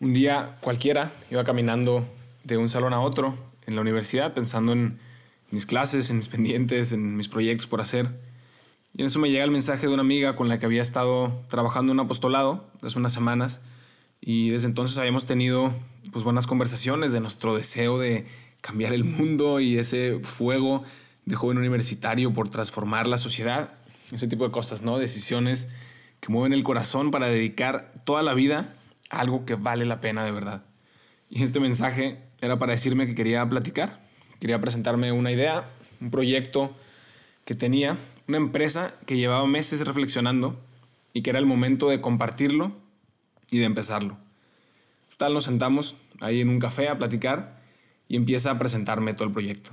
Un día cualquiera iba caminando de un salón a otro en la universidad pensando en mis clases, en mis pendientes, en mis proyectos por hacer. Y en eso me llega el mensaje de una amiga con la que había estado trabajando en un apostolado hace unas semanas y desde entonces habíamos tenido pues buenas conversaciones de nuestro deseo de cambiar el mundo y ese fuego de joven universitario por transformar la sociedad, ese tipo de cosas, ¿no? Decisiones que mueven el corazón para dedicar toda la vida algo que vale la pena de verdad. Y este mensaje era para decirme que quería platicar, quería presentarme una idea, un proyecto que tenía, una empresa que llevaba meses reflexionando y que era el momento de compartirlo y de empezarlo. Tal nos sentamos ahí en un café a platicar y empieza a presentarme todo el proyecto.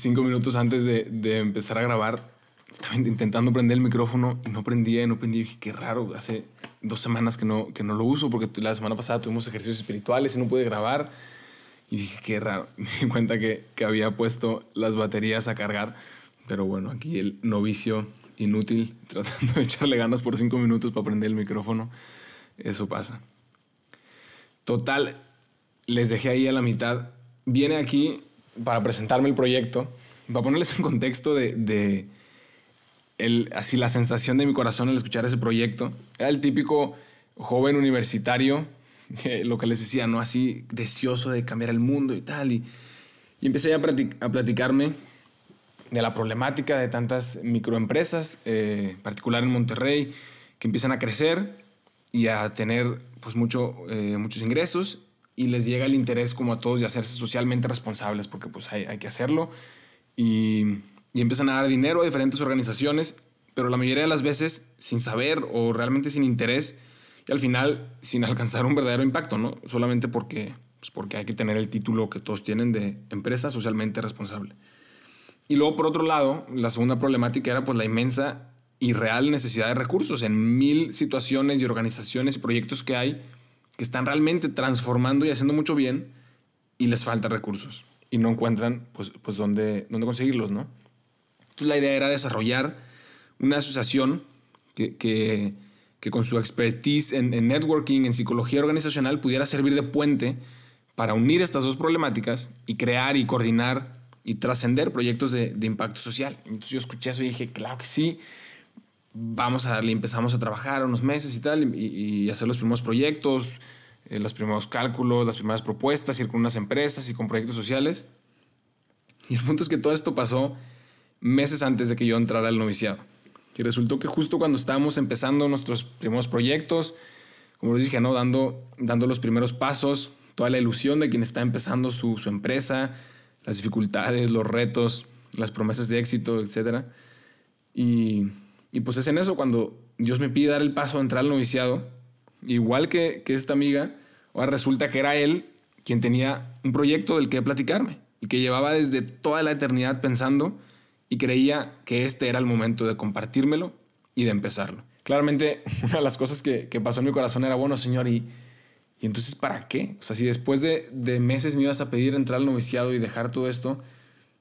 Cinco minutos antes de, de, empezar a grabar, estaba intentando prender el micrófono y no prendía no prendía. Y dije, qué raro, hace dos semanas que no, que no lo uso porque la semana pasada tuvimos ejercicios espirituales y no pude grabar. Y dije, qué raro. Me di cuenta que, que había puesto las baterías a cargar. Pero bueno, aquí el novicio inútil tratando de echarle ganas por cinco minutos para prender el micrófono. Eso pasa. Total, les dejé ahí a la mitad. Viene aquí para presentarme el proyecto, para ponerles en contexto de, de el, así la sensación de mi corazón al escuchar ese proyecto. Era el típico joven universitario, que, lo que les decía, ¿no? Así deseoso de cambiar el mundo y tal. Y, y empecé a, a, platicarme de la problemática de tantas microempresas, eh, en particular en Monterrey, que empiezan a crecer y a tener pues, mucho, eh, muchos ingresos y les llega el interés como a todos de hacerse socialmente responsables, porque pues hay, hay que hacerlo. Y, y, empiezan a dar dinero a diferentes organizaciones, pero la mayoría de las veces sin saber o realmente sin interés y al final sin alcanzar un verdadero impacto, ¿no? Solamente porque, pues porque hay que tener el título que todos tienen de empresa socialmente responsable. Y luego, por otro lado, la segunda problemática era pues la inmensa y real necesidad de recursos en mil situaciones y organizaciones y proyectos que hay que están realmente transformando y haciendo mucho bien y les falta recursos y no encuentran pues, pues dónde, dónde conseguirlos, ¿no? Entonces la idea era desarrollar una asociación que, que, que con su expertise en, networking, en psicología organizacional, pudiera servir de puente para unir estas dos problemáticas y crear y coordinar y trascender proyectos de, de impacto social. Entonces yo escuché eso y dije, claro que sí, vamos a darle, empezamos a trabajar unos meses y tal, y, hacer los primeros proyectos, eh, los primeros cálculos, las primeras propuestas, ir con unas empresas y con proyectos sociales. Y el punto es que todo esto pasó meses antes de que yo entrara al noviciado. Y resultó que justo cuando estábamos empezando nuestros primeros proyectos, como les dije, ¿no? dando, dando los primeros pasos, toda la ilusión de quien está empezando su, su empresa, las dificultades, los retos, las promesas de éxito, etc. Y y pues es en eso cuando Dios me pide dar el paso a entrar al noviciado, igual que, que esta amiga, ahora resulta que era él quien tenía un proyecto del que platicarme y que llevaba desde toda la eternidad pensando y creía que este era el momento de compartírmelo y de empezarlo. Claramente, una de las cosas que, que pasó en mi corazón era, bueno, Señor, ¿y, y entonces para qué? O sea, si después de, de meses me ibas a pedir entrar al noviciado y dejar todo esto,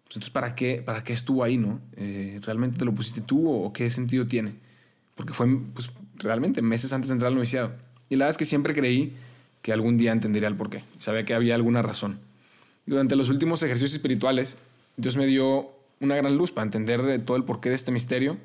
entonces, ¿para qué, ¿para qué estuvo ahí, no? Eh, ¿Realmente te lo pusiste tú o, qué sentido tiene? Porque fue, pues, realmente meses antes de entrar al noviciado. Y la verdad es que siempre creí que algún día entendería el porqué. Sabía que había alguna razón. Y durante los últimos ejercicios espirituales, Dios me dio una gran luz para entender todo el porqué de este misterio.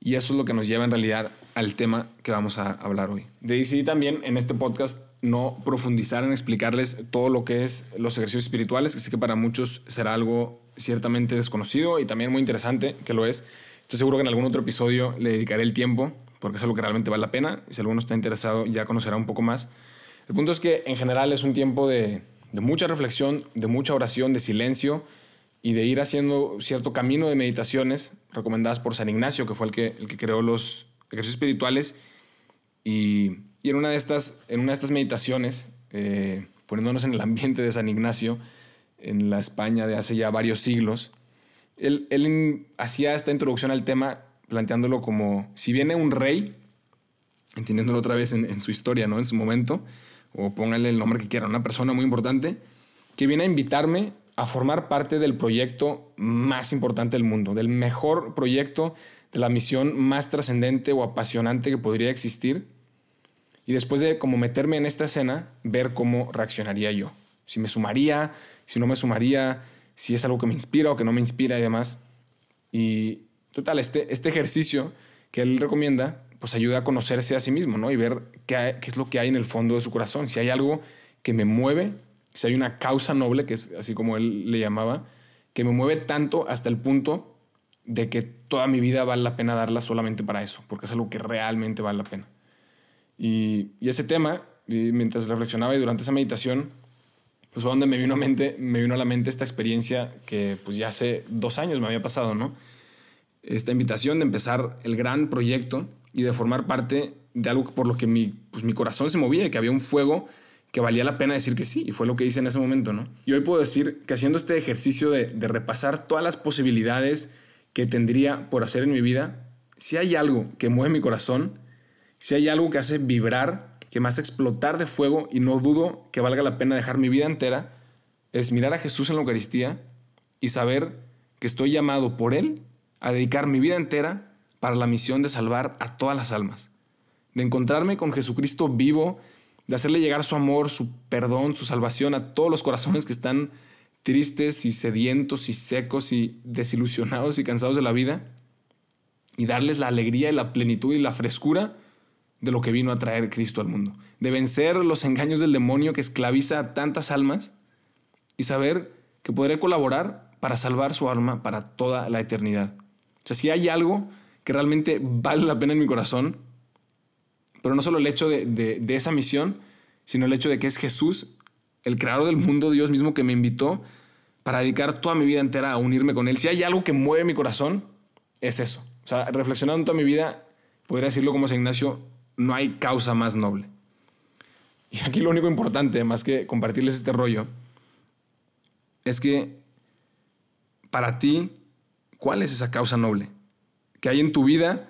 Y eso es lo que nos lleva en realidad al tema que vamos a hablar hoy. Decidí también en este podcast no profundizar en explicarles todo lo que es los ejercicios espirituales, que sé que para muchos será algo ciertamente desconocido y también muy interesante, que lo es. Estoy seguro que en algún otro episodio le dedicaré el tiempo, porque es algo que realmente vale la pena. Y si alguno está interesado, ya conocerá un poco más. El punto es que en general es un tiempo de, de mucha reflexión, de mucha oración, de silencio y de ir haciendo cierto camino de meditaciones recomendadas por San Ignacio, que fue el que, el que creó los ejercicios espirituales. Y, y en, una de estas, en una de estas meditaciones, eh, poniéndonos en el ambiente de San Ignacio, en la España de hace ya varios siglos, él, hacía esta introducción al tema planteándolo como si viene un rey, entendiéndolo otra vez en, en su historia, ¿no? en su momento, o póngale el nombre que quiera, una persona muy importante, que viene a invitarme a formar parte del proyecto más importante del mundo, del mejor proyecto, de la misión más trascendente o apasionante que podría existir. Y después de como meterme en esta escena, ver cómo reaccionaría yo. Si me sumaría, si no me sumaría, si es algo que me inspira o que no me inspira y demás. Y total, este, este ejercicio que él recomienda, pues ayuda a conocerse a sí mismo, ¿no? Y ver qué, qué es lo que hay en el fondo de su corazón. Si hay algo que me mueve si hay una causa noble, que es así como él le llamaba, que me mueve tanto hasta el punto de que toda mi vida vale la pena darla solamente para eso, porque es algo que realmente vale la pena. Y, ese tema, mientras reflexionaba y durante esa meditación, pues fue me vino, a mente, me vino a la mente esta experiencia que pues ya hace dos años me había pasado, ¿no? Esta invitación de empezar el gran proyecto y de formar parte de algo por lo que mi, pues mi corazón se movía, que había un fuego que valía la pena decir que sí, y fue lo que hice en ese momento, ¿no? Y hoy puedo decir que haciendo este ejercicio de, repasar todas las posibilidades que tendría por hacer en mi vida, si hay algo que mueve mi corazón, si hay algo que hace vibrar, que me explotar de fuego y no dudo que valga la pena dejar mi vida entera, es mirar a Jesús en la Eucaristía y saber que estoy llamado por Él a dedicar mi vida entera para la misión de salvar a todas las almas, de encontrarme con Jesucristo vivo de hacerle llegar su amor, su perdón, su salvación a todos los corazones que están tristes y sedientos y secos y desilusionados y cansados de la vida, y darles la alegría y la plenitud y la frescura de lo que vino a traer Cristo al mundo, de vencer los engaños del demonio que esclaviza a tantas almas y saber que podré colaborar para salvar su alma para toda la eternidad. O sea, si hay algo que realmente vale la pena en mi corazón, pero no solo el hecho de, esa misión, sino el hecho de que es Jesús, el creador del mundo, Dios mismo que me invitó para dedicar toda mi vida entera a unirme con Él. Si hay algo que mueve mi corazón, es eso. O sea, reflexionando toda mi vida, podría decirlo como San Ignacio, no hay causa más noble. Y aquí lo único importante, más que compartirles este rollo, es que para ti, ¿cuál es esa causa noble? Que hay en tu vida,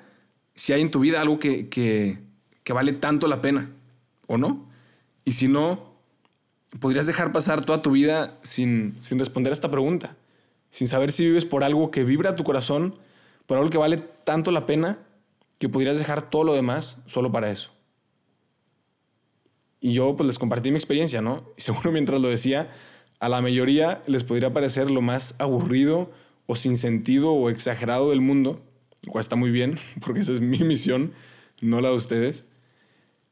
si hay en tu vida algo que, que vale tanto la pena, ¿o no? Y si no, podrías dejar pasar toda tu vida sin, sin responder a esta pregunta, sin saber si vives por algo que vibra tu corazón, por algo que vale tanto la pena, que podrías dejar todo lo demás solo para eso. Y yo pues les compartí mi experiencia, ¿no? Y seguro mientras lo decía, a la mayoría les podría parecer lo más aburrido o sin sentido o exagerado del mundo, lo cual está muy bien, porque esa es mi misión, no la de ustedes.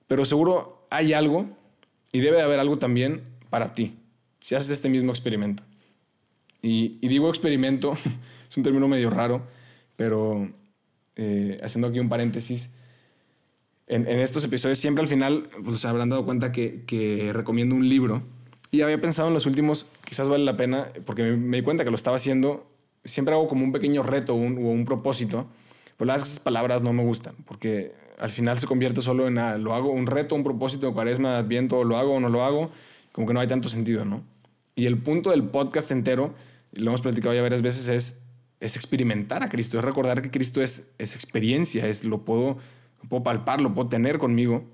Pero seguro hay algo y debe de haber algo también para ti, si haces este mismo experimento. Y, digo experimento, es un término medio raro, pero eh, haciendo aquí un paréntesis, en, estos episodios siempre al final pues, se habrán dado cuenta que, recomiendo un libro y había pensado en los últimos, quizás vale la pena, porque me, di cuenta que lo estaba haciendo, siempre hago como un pequeño reto o un, propósito, pero las esas palabras no me gustan, porque al final se convierte solo en nada. Lo hago un reto, un propósito cuaresma, adviento, lo hago o no lo hago, como que no hay tanto sentido, ¿no? Y el punto del podcast entero, lo hemos platicado ya varias veces, es, es experimentar a Cristo, es recordar que Cristo es, es experiencia, es, lo, puedo, puedo palpar, lo puedo tener conmigo.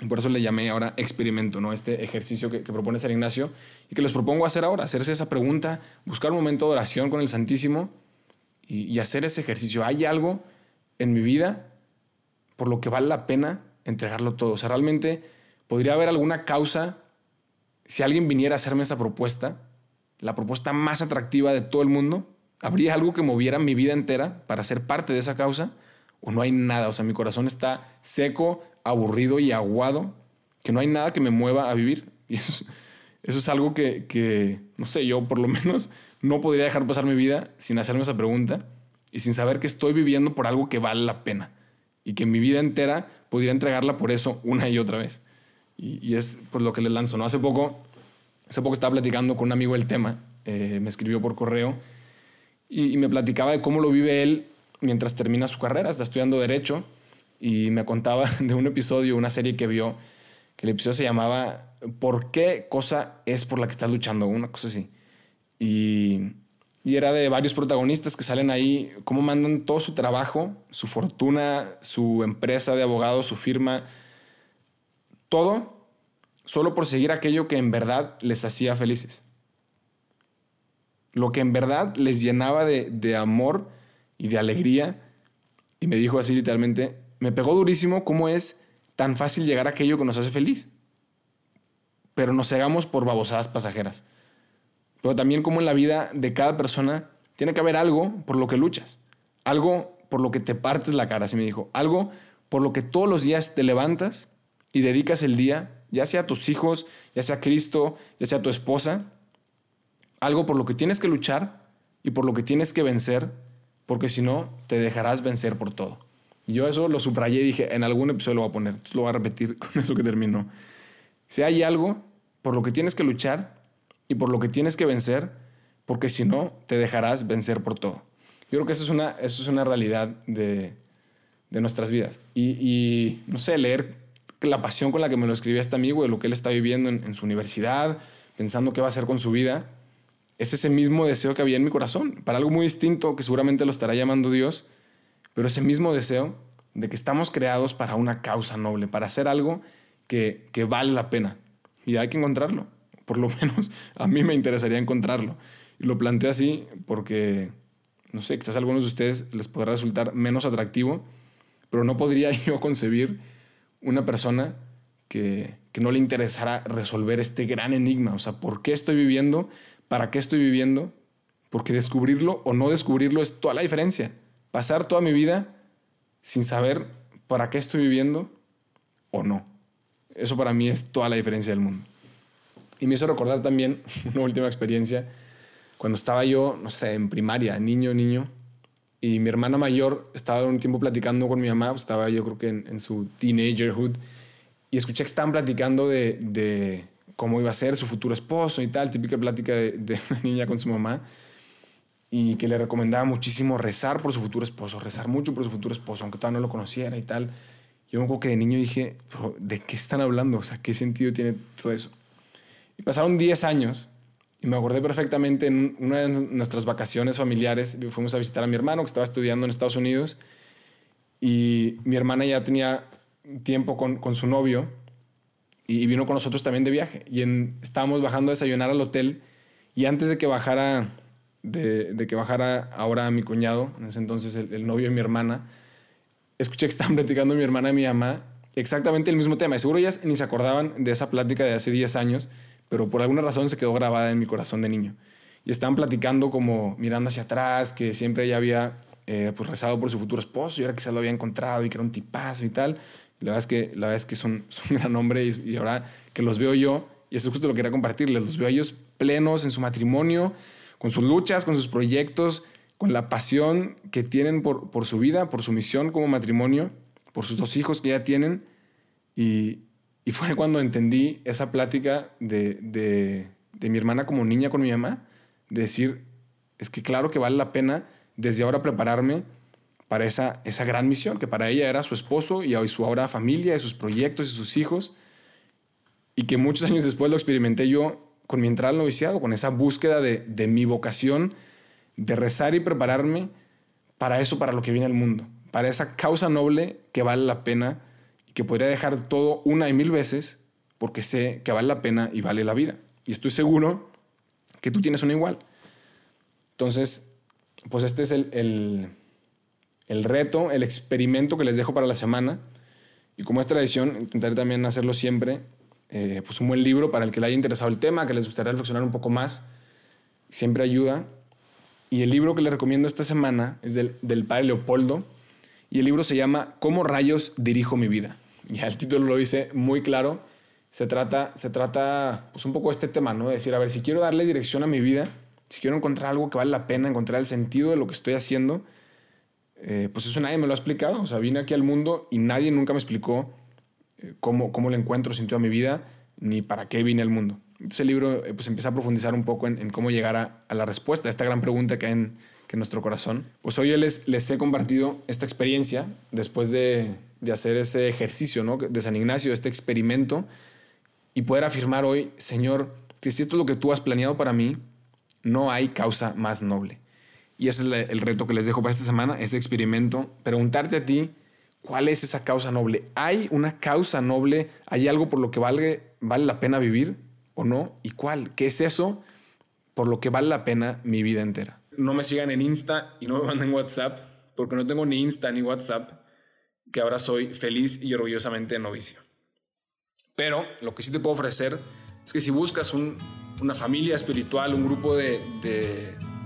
Y por eso le llamé ahora experimento, ¿no? Este ejercicio que, propone San Ignacio y que les propongo hacer ahora, hacerse esa pregunta, buscar un momento de oración con el Santísimo y, y hacer ese ejercicio. ¿Hay algo en mi vida por lo que vale la pena entregarlo todo. O sea, realmente podría haber alguna causa, si alguien viniera a hacerme esa propuesta, la propuesta más atractiva de todo el mundo, ¿habría algo que moviera mi vida entera para ser parte de esa causa? ¿O no hay nada? O sea, mi corazón está seco, aburrido y aguado, que no hay nada que me mueva a vivir. Y eso, eso es algo que, que, no sé, yo por lo menos no podría dejar pasar mi vida sin hacerme esa pregunta y sin saber que estoy viviendo por algo que vale la pena y que mi vida entera pudiera entregarla por eso una y otra vez. Y, es por lo que le lanzo. ¿no? Hace poco, hace poco estaba platicando con un amigo el tema eh, me escribió por correo y, me platicaba de cómo lo vive él mientras termina su carrera, está estudiando derecho y me contaba de un episodio, una serie que vio, que el episodio se llamaba ¿Por qué cosa es por la que estás luchando? Una cosa así. Y, y era de varios protagonistas que salen ahí, cómo mandan todo su trabajo, su fortuna, su empresa de abogados, su firma, todo solo por seguir aquello que en verdad les hacía felices lo que en verdad les llenaba de, amor y de alegría. Y me dijo así literalmente, me pegó durísimo cómo es tan fácil llegar a aquello que nos hace feliz. Pero nos cegamos por babosadas pasajeras. Pero también como en la vida de cada persona tiene que haber algo por lo que luchas. Algo por lo que te partes la cara, así me dijo. Algo por lo que todos los días te levantas y dedicas el día, ya sea a tus hijos, ya sea a Cristo, ya sea a tu esposa, algo por lo que tienes que luchar y por lo que tienes que vencer, porque si no, te dejarás vencer por todo. Yo eso lo subrayé y dije, en algún episodio lo voy a poner, lo voy a repetir con eso que terminó. Si hay algo por lo que tienes que luchar y por lo que tienes que vencer, porque si no, te dejarás vencer por todo. Yo creo que eso es una, eso es una realidad de, de nuestras vidas. Y, y, no sé, leer la pasión con la que me lo escribía este amigo de lo que él está viviendo en, en su universidad, pensando qué va a hacer con su vida, es ese mismo deseo que había en mi corazón, para algo muy distinto que seguramente lo estará llamando Dios, pero ese mismo deseo de que estamos creados para una causa noble, para hacer algo que, que vale la pena. Y hay que encontrarlo, por lo menos a mí me interesaría encontrarlo. Y lo planteo así porque, no sé, quizás a algunos de ustedes les podrá resultar menos atractivo, pero no podría yo concebir una persona que, que no le interesara resolver este gran enigma, o sea, ¿por qué estoy viviendo para qué estoy viviendo, porque descubrirlo o no descubrirlo es toda la diferencia. Pasar toda mi vida sin saber para qué estoy viviendo o no. Eso para mí es toda la diferencia del mundo. Y me hizo recordar también una última experiencia cuando estaba yo, no sé, en primaria, niño, niño, y mi hermana mayor estaba un tiempo platicando con mi mamá, estaba yo creo que en, su teenagerhood, y escuché que estaban platicando de cómo iba a ser su futuro esposo y tal, típica plática de, una niña con su mamá, y que le recomendaba muchísimo rezar por su futuro esposo, rezar mucho por su futuro esposo, aunque todavía no lo conociera y tal. Yo me acuerdo que de niño dije, ¿de qué están hablando? O sea, ¿qué sentido tiene todo eso? Y pasaron 10 años y me acordé perfectamente en una de nuestras vacaciones familiares, fuimos a visitar a mi hermano que estaba estudiando en Estados Unidos y mi hermana ya tenía tiempo con, con su novio y vino con nosotros también de viaje. Y estábamos bajando a desayunar al hotel y antes de que bajara, de, de que bajara ahora mi cuñado, en ese entonces el, novio de mi hermana, escuché que estaban platicando mi hermana y mi mamá exactamente el mismo tema. Y seguro ellas ni se acordaban de esa plática de hace 10 años, pero por alguna razón se quedó grabada en mi corazón de niño. Y estaban platicando como mirando hacia atrás, que siempre ella había eh, pues rezado por su futuro esposo y ahora quizás lo había encontrado y que era un tipazo y tal. La verdad es que, la verdad que son, son un gran hombre y, ahora que los veo yo, y eso es justo lo que quería compartirles, los veo a ellos plenos en su matrimonio, con sus luchas, con sus proyectos, con la pasión que tienen por, por su vida, por su misión como matrimonio, por sus dos hijos que ya tienen. Y, y fue cuando entendí esa plática de, de, de mi hermana como niña con mi mamá, de decir, es que claro que vale la pena desde ahora prepararme para esa, esa gran misión, que para ella era su esposo y su ahora familia, y sus proyectos y sus hijos, y que muchos años después lo experimenté yo con mi entrada al noviciado, con esa búsqueda de, de mi vocación, de rezar y prepararme para eso, para lo que viene al mundo, para esa causa noble que vale la pena y que podría dejar todo una y mil veces porque sé que vale la pena y vale la vida. Y estoy seguro que tú tienes una igual. Entonces, pues este es el el reto, el experimento que les dejo para la semana. Y como es tradición, intentaré también hacerlo siempre. Eh, pues un buen libro para el que le haya interesado el tema, que les gustaría reflexionar un poco más. Siempre ayuda. Y el libro que les recomiendo esta semana es del, del padre Leopoldo. Y el libro se llama ¿Cómo rayos dirijo mi vida? Ya el título lo dice muy claro. Se trata, se trata pues un poco de este tema, ¿no? De decir, a ver, si quiero darle dirección a mi vida, si quiero encontrar algo que vale la pena, encontrar el sentido de lo que estoy haciendo, eh, pues eso nadie me lo ha explicado. O sea, vine aquí al mundo y nadie nunca me explicó eh, cómo, cómo le encuentro sentido a mi vida ni para qué vine al mundo. Entonces el libro eh, pues empieza a profundizar un poco en, cómo llegar a, la respuesta a esta gran pregunta que hay en, que nuestro corazón. Pues hoy les, les he compartido esta experiencia después de, de hacer ese ejercicio ¿no? de San Ignacio, este experimento, y poder afirmar hoy, Señor, que si esto es lo que tú has planeado para mí, no hay causa más noble. Y ese es el reto que les dejo para esta semana, ese experimento, preguntarte a ti, ¿cuál es esa causa noble? ¿Hay una causa noble? ¿Hay algo por lo que vale, vale la pena vivir o no? ¿Y cuál? ¿Qué es eso por lo que vale la pena mi vida entera? No me sigan en Insta y no me manden WhatsApp, porque no tengo ni Insta ni WhatsApp, que ahora soy feliz y orgullosamente novicio. Pero lo que sí te puedo ofrecer es que si buscas una familia espiritual, un grupo de